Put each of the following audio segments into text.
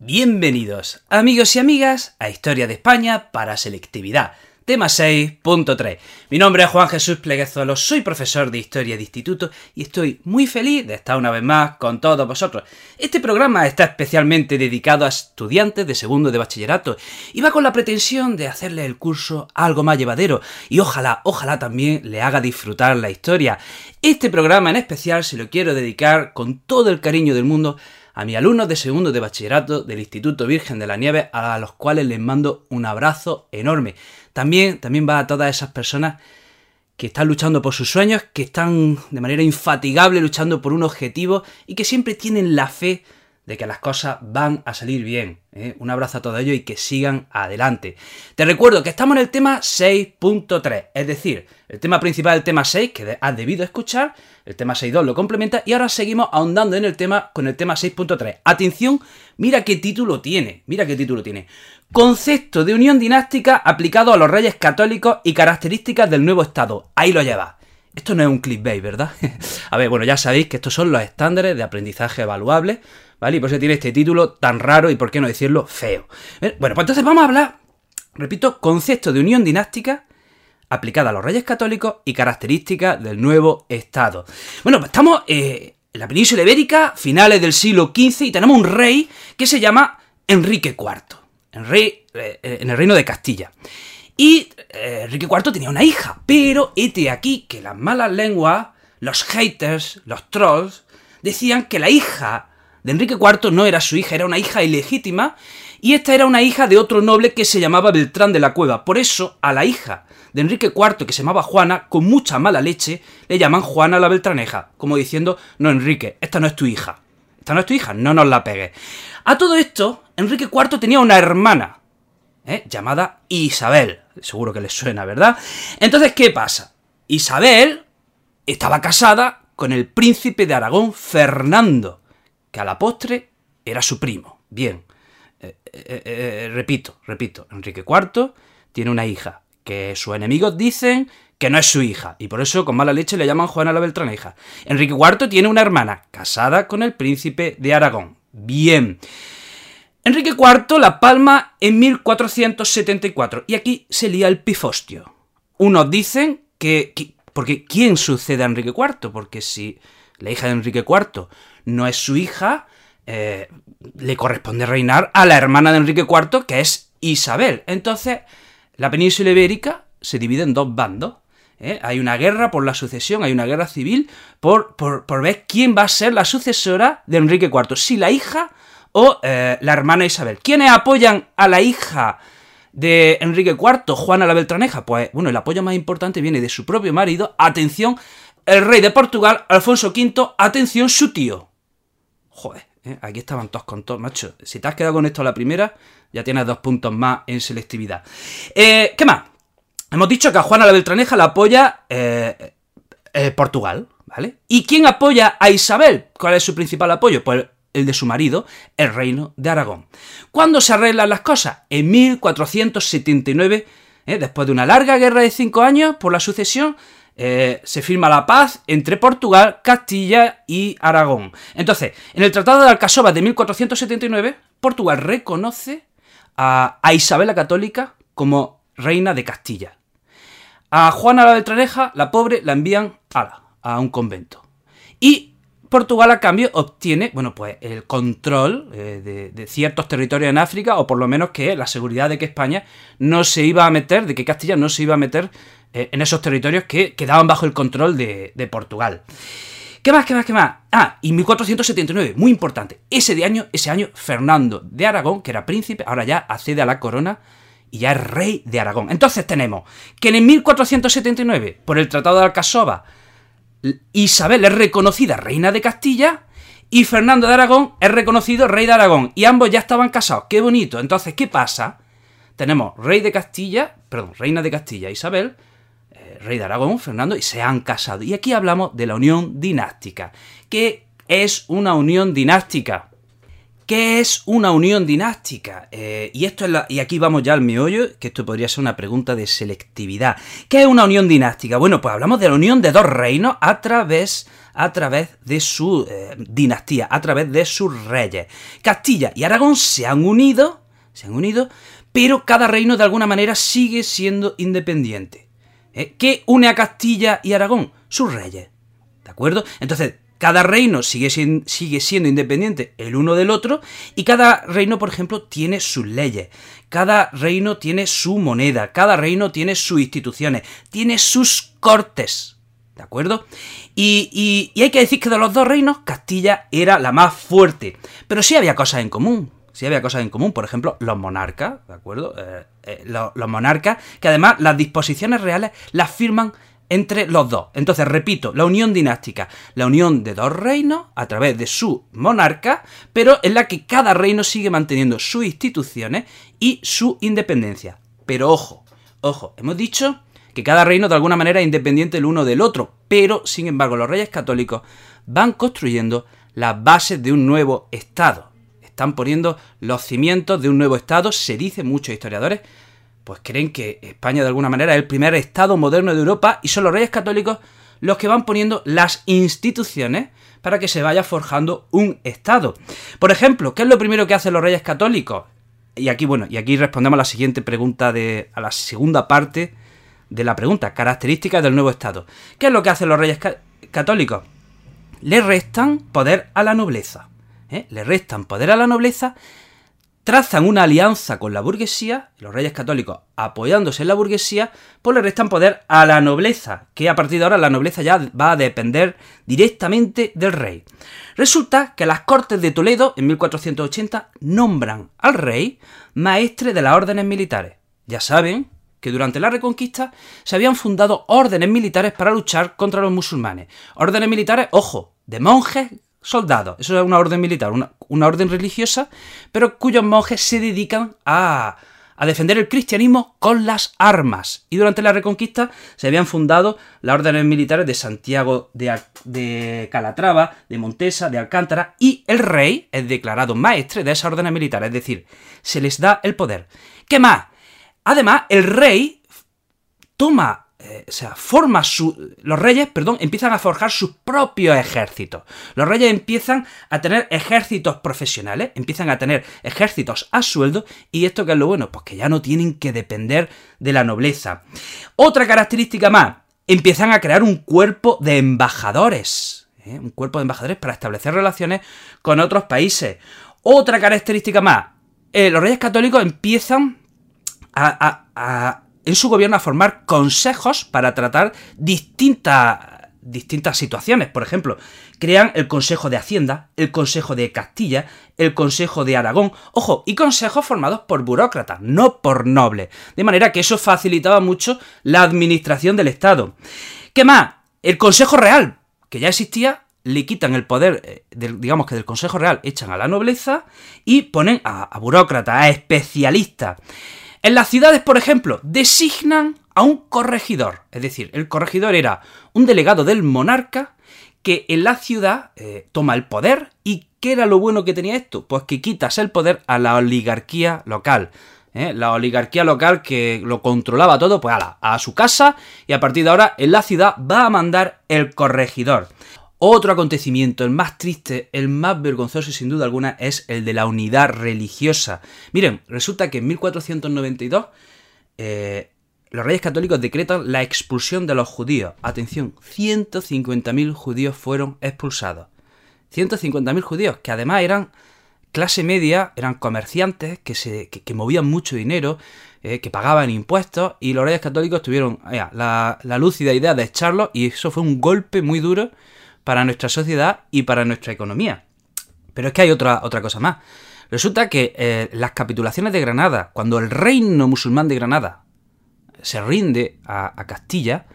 Bienvenidos, amigos y amigas, a Historia de España para Selectividad, tema 6.3. Mi nombre es Juan Jesús Pleguezuelo, soy profesor de Historia de Instituto y estoy muy feliz de estar una vez más con todos vosotros. Este programa está especialmente dedicado a estudiantes de segundo de bachillerato y va con la pretensión de hacerle el curso algo más llevadero y ojalá, ojalá también le haga disfrutar la historia. Este programa en especial se lo quiero dedicar con todo el cariño del mundo a mis alumnos de segundo de bachillerato del Instituto Virgen de la Nieve, a los cuales les mando un abrazo enorme. También, también va a todas esas personas que están luchando por sus sueños, que están de manera infatigable luchando por un objetivo y que siempre tienen la fe de que las cosas van a salir bien. ¿eh? Un abrazo a todos ellos y que sigan adelante. Te recuerdo que estamos en el tema 6.3, es decir, el tema principal del tema 6 que has debido escuchar, el tema 6.2 lo complementa y ahora seguimos ahondando en el tema con el tema 6.3. Atención, mira qué título tiene, mira qué título tiene. Concepto de unión dinástica aplicado a los reyes católicos y características del nuevo Estado. Ahí lo lleva. Esto no es un clickbait, ¿verdad? a ver, bueno, ya sabéis que estos son los estándares de aprendizaje evaluables ¿vale? Y por eso tiene este título tan raro y por qué no decirlo feo. ¿Eh? Bueno, pues entonces vamos a hablar, repito, concepto de unión dinástica aplicada a los reyes católicos y características del nuevo Estado. Bueno, pues estamos eh, en la península ibérica, finales del siglo XV, y tenemos un rey que se llama Enrique IV, en, rey, eh, en el reino de Castilla. Y Enrique IV tenía una hija, pero este aquí que las malas lenguas, los haters, los trolls, decían que la hija de Enrique IV no era su hija, era una hija ilegítima, y esta era una hija de otro noble que se llamaba Beltrán de la Cueva. Por eso, a la hija de Enrique IV, que se llamaba Juana, con mucha mala leche, le llaman Juana la Beltraneja, como diciendo, no, Enrique, esta no es tu hija. Esta no es tu hija, no nos la pegues. A todo esto, Enrique IV tenía una hermana, ¿eh? llamada Isabel. Seguro que les suena, ¿verdad? Entonces, ¿qué pasa? Isabel estaba casada con el príncipe de Aragón, Fernando que a la postre era su primo. Bien, eh, eh, eh, repito, repito, Enrique IV tiene una hija que sus enemigos dicen que no es su hija, y por eso con mala leche le llaman Juana la Beltraneja. Enrique IV tiene una hermana casada con el príncipe de Aragón. Bien. Enrique IV la palma en 1474, y aquí se lía el pifostio. Unos dicen que, que porque ¿quién sucede a Enrique IV? Porque si la hija de Enrique IV no es su hija, eh, le corresponde reinar a la hermana de Enrique IV, que es Isabel. Entonces, la península ibérica se divide en dos bandos. ¿eh? Hay una guerra por la sucesión, hay una guerra civil por, por, ver quién va a ser la sucesora de Enrique IV, si la hija o eh, la hermana Isabel. ¿Quiénes apoyan a la hija de Enrique IV, Juana la Beltraneja? Pues bueno, el apoyo más importante viene de su propio marido. Atención, el rey de Portugal, Alfonso V, atención, su tío. Joder, ¿eh? aquí estaban todos con todos, macho. Si te has quedado con esto a la primera, ya tienes dos puntos más en selectividad. Eh, ¿Qué más? Hemos dicho que a Juana la Beltraneja la apoya eh, Portugal, ¿vale? ¿Y quién apoya a Isabel? ¿Cuál es su principal apoyo? Pues el de su marido, el reino de Aragón. ¿Cuándo se arreglan las cosas? En 1479, después de una larga guerra de cinco años por la sucesión, eh, se firma la paz entre Portugal, Castilla y Aragón. Entonces, en el Tratado de Alcasova de 1479, Portugal reconoce a, Isabel la Católica como reina de Castilla. A Juana la Beltraneja, la pobre, la envían a, a un convento. Y Portugal a cambio obtiene, bueno, pues el control eh, de, de, ciertos territorios en África, o por lo menos que la seguridad de que España no se iba a meter, de que Castilla no se iba a meter eh, en esos territorios que quedaban bajo el control de, Portugal. ¿Qué más, qué más, qué más? Ah, y 1479, muy importante. Ese, de año, ese año, Fernando de Aragón, que era príncipe, ahora ya accede a la corona y ya es rey de Aragón. Entonces tenemos que en 1479, por el Tratado de Alcasova, Isabel es reconocida reina de Castilla y Fernando de Aragón es reconocido rey de Aragón. Y ambos ya estaban casados. ¡Qué bonito! Entonces, ¿qué pasa? Tenemos rey de Castilla, perdón, reina de Castilla, Isabel, rey de Aragón, Fernando, y se han casado. Y aquí hablamos de la unión dinástica. ¿Qué es una unión dinástica? ¿Qué es una unión dinástica? Eh, y esto es la, y aquí vamos ya al meollo, que esto podría ser una pregunta de selectividad. ¿Qué es una unión dinástica? Bueno, pues hablamos de la unión de dos reinos a través, a través de su eh, dinastía, a través de sus reyes. Castilla y Aragón se han unido, se han unido, pero cada reino de alguna manera sigue siendo independiente. ¿Eh? ¿Qué une a Castilla y Aragón? Sus reyes. ¿De acuerdo? Entonces, cada reino sigue, sigue, siendo independiente el uno del otro y cada reino, por ejemplo, tiene sus leyes, cada reino tiene su moneda, cada reino tiene sus instituciones, tiene sus cortes. ¿De acuerdo? Y, hay que decir que de los dos reinos, Castilla era la más fuerte. Pero sí había cosas en común. Sí había cosas en común. Por ejemplo, los monarcas, ¿de acuerdo? Eh, eh, los, los monarcas, que además las disposiciones reales las firman entre los dos. Entonces, repito, la unión dinástica, la unión de dos reinos a través de su monarca, pero en la que cada reino sigue manteniendo sus instituciones y su independencia. Pero ojo, ojo, hemos dicho que cada reino de alguna manera es independiente el uno del otro, pero sin embargo los reyes católicos van construyendo las bases de un nuevo Estado. Están poniendo los cimientos de un nuevo Estado, se dice muchos historiadores, pues creen que España de alguna manera es el primer Estado moderno de Europa y son los reyes católicos los que van poniendo las instituciones para que se vaya forjando un Estado. Por ejemplo, ¿qué es lo primero que hacen los reyes católicos? Y aquí, bueno, y aquí respondemos a la siguiente pregunta de. a la segunda parte de la pregunta, características del nuevo Estado. ¿Qué es lo que hacen los reyes católicos? Le restan poder a la nobleza. ¿Eh? Le restan poder a la nobleza trazan una alianza con la burguesía, los reyes católicos apoyándose en la burguesía, pues le restan poder a la nobleza, que a partir de ahora la nobleza ya va a depender directamente del rey. Resulta que las Cortes de Toledo, en 1480, nombran al rey maestre de las órdenes militares. Ya saben que durante la Reconquista se habían fundado órdenes militares para luchar contra los musulmanes. Órdenes militares, ojo, de monjes soldados. Eso es una orden militar, una, orden religiosa, pero cuyos monjes se dedican a, a defender el cristianismo con las armas. Y durante la Reconquista se habían fundado las órdenes militares de Santiago de, de, Calatrava, de Montesa, de Alcántara, y el rey es declarado maestre de esas órdenes militares, es decir, se les da el poder. ¿Qué más? Además, el rey toma eh, o sea, forma su, los reyes, perdón, empiezan a forjar sus propios ejércitos. Los reyes empiezan a tener ejércitos profesionales, empiezan a tener ejércitos a sueldo, y esto que es lo bueno, pues que ya no tienen que depender de la nobleza. Otra característica más, empiezan a crear un cuerpo de embajadores, ¿eh? un cuerpo de embajadores para establecer relaciones con otros países. Otra característica más, eh, los reyes católicos empiezan a en su gobierno a formar consejos para tratar distintas, distintas situaciones. Por ejemplo, crean el Consejo de Hacienda, el Consejo de Castilla, el Consejo de Aragón, ojo, y consejos formados por burócratas, no por nobles. De manera que eso facilitaba mucho la administración del Estado. ¿Qué más? El Consejo Real, que ya existía, le quitan el poder, eh, digamos que del Consejo Real, echan a la nobleza y ponen a, a burócratas, a especialistas. En las ciudades, por ejemplo, designan a un corregidor. Es decir, el corregidor era un delegado del monarca que en la ciudad eh, toma el poder. ¿Y qué era lo bueno que tenía esto? Pues que quitas el poder a la oligarquía local. ¿eh? La oligarquía local que lo controlaba todo, pues a, a su casa y a partir de ahora en la ciudad va a mandar el corregidor. Otro acontecimiento, el más triste, el más vergonzoso sin duda alguna, es el de la unidad religiosa. Miren, resulta que en 1492 eh, los reyes católicos decretan la expulsión de los judíos. Atención, 150.000 judíos fueron expulsados. 150.000 judíos, que además eran clase media, eran comerciantes que, se, movían mucho dinero, eh, que pagaban impuestos, y los reyes católicos tuvieron la, la lúcida idea de echarlos, y eso fue un golpe muy duro para nuestra sociedad y para nuestra economía. Pero es que hay otra, otra cosa más. Resulta que eh, las capitulaciones de Granada, cuando el reino musulmán de Granada se rinde a, Castilla,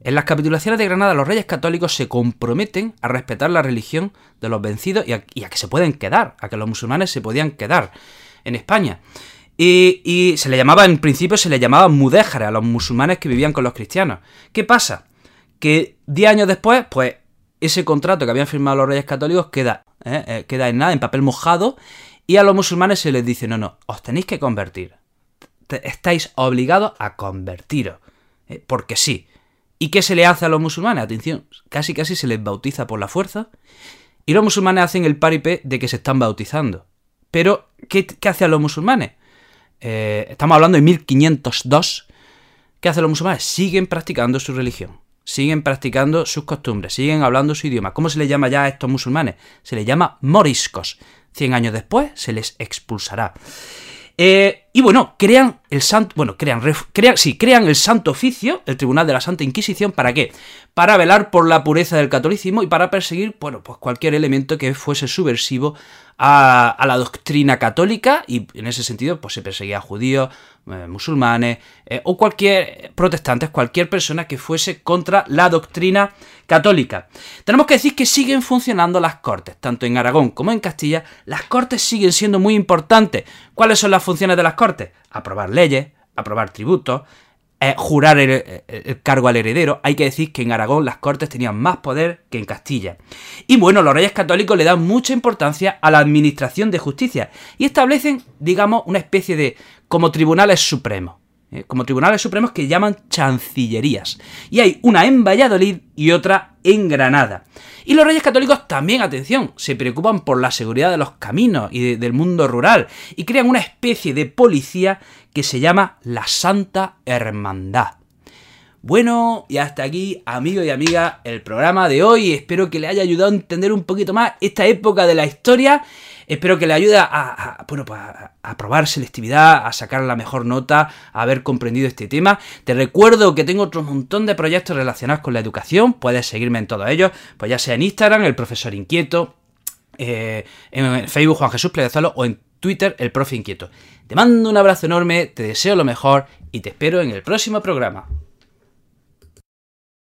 en las capitulaciones de Granada los reyes católicos se comprometen a respetar la religión de los vencidos y a, que se pueden quedar, a que los musulmanes se podían quedar en España. Y, y, se le llamaba, en principio se le llamaba mudéjare a los musulmanes que vivían con los cristianos. ¿Qué pasa? Que diez años después, pues ese contrato que habían firmado los reyes católicos queda, ¿eh? Eh, queda en nada, en papel mojado, Y a los musulmanes se les dice, no, no, os tenéis que convertir. Estáis obligados a convertiros. ¿eh? Porque sí. ¿Y qué se le hace a los musulmanes? Atención, casi casi se les bautiza por la fuerza. Y los musulmanes hacen el paripé de que se están bautizando. Pero, ¿qué, qué hacen los musulmanes? Eh, estamos hablando de 1502. ¿Qué hacen los musulmanes? Siguen practicando su religión. Siguen practicando sus costumbres, siguen hablando su idioma. ¿Cómo se les llama ya a estos musulmanes? Se les llama moriscos. Cien años después se les expulsará. Eh, y bueno, crean el santo, bueno, crean, crean, sí, crean el Santo Oficio, el Tribunal de la Santa Inquisición, ¿para qué? Para velar por la pureza del catolicismo y para perseguir, bueno, pues cualquier elemento que fuese subversivo a, la doctrina católica y en ese sentido, pues se perseguía a judíos, eh, musulmanes eh, o cualquier protestantes, cualquier persona que fuese contra la doctrina católica. Tenemos que decir que siguen funcionando las cortes, tanto en Aragón como en Castilla, las cortes siguen siendo muy importantes. ¿Cuáles son las funciones de las cortes? Aprobar leyes, aprobar tributos, eh, jurar el, cargo al heredero. Hay que decir que en Aragón las cortes tenían más poder que en Castilla. Y bueno, los reyes católicos le dan mucha importancia a la administración de justicia y establecen, digamos, una especie de como tribunales supremos. ¿Eh? Como tribunales supremos que llaman chancillerías. Y hay una en Valladolid y otra en Granada. Y los reyes católicos también, atención, se preocupan por la seguridad de los caminos y del mundo rural y crean una especie de policía que se llama la Santa Hermandad. Bueno, y hasta aquí, amigos y amigas, el programa de hoy. Espero que le haya ayudado a entender un poquito más esta época de la historia. Espero que le ayude a, bueno, pues a, probar selectividad, a sacar la mejor nota, a haber comprendido este tema. Te recuerdo que tengo otro montón de proyectos relacionados con la educación. Puedes seguirme en todos ellos, pues ya sea en Instagram, el profesor inquieto, eh, en Facebook Juan Jesús Pleguezalo o en Twitter, el profe inquieto. Te mando un abrazo enorme, te deseo lo mejor y te espero en el próximo programa.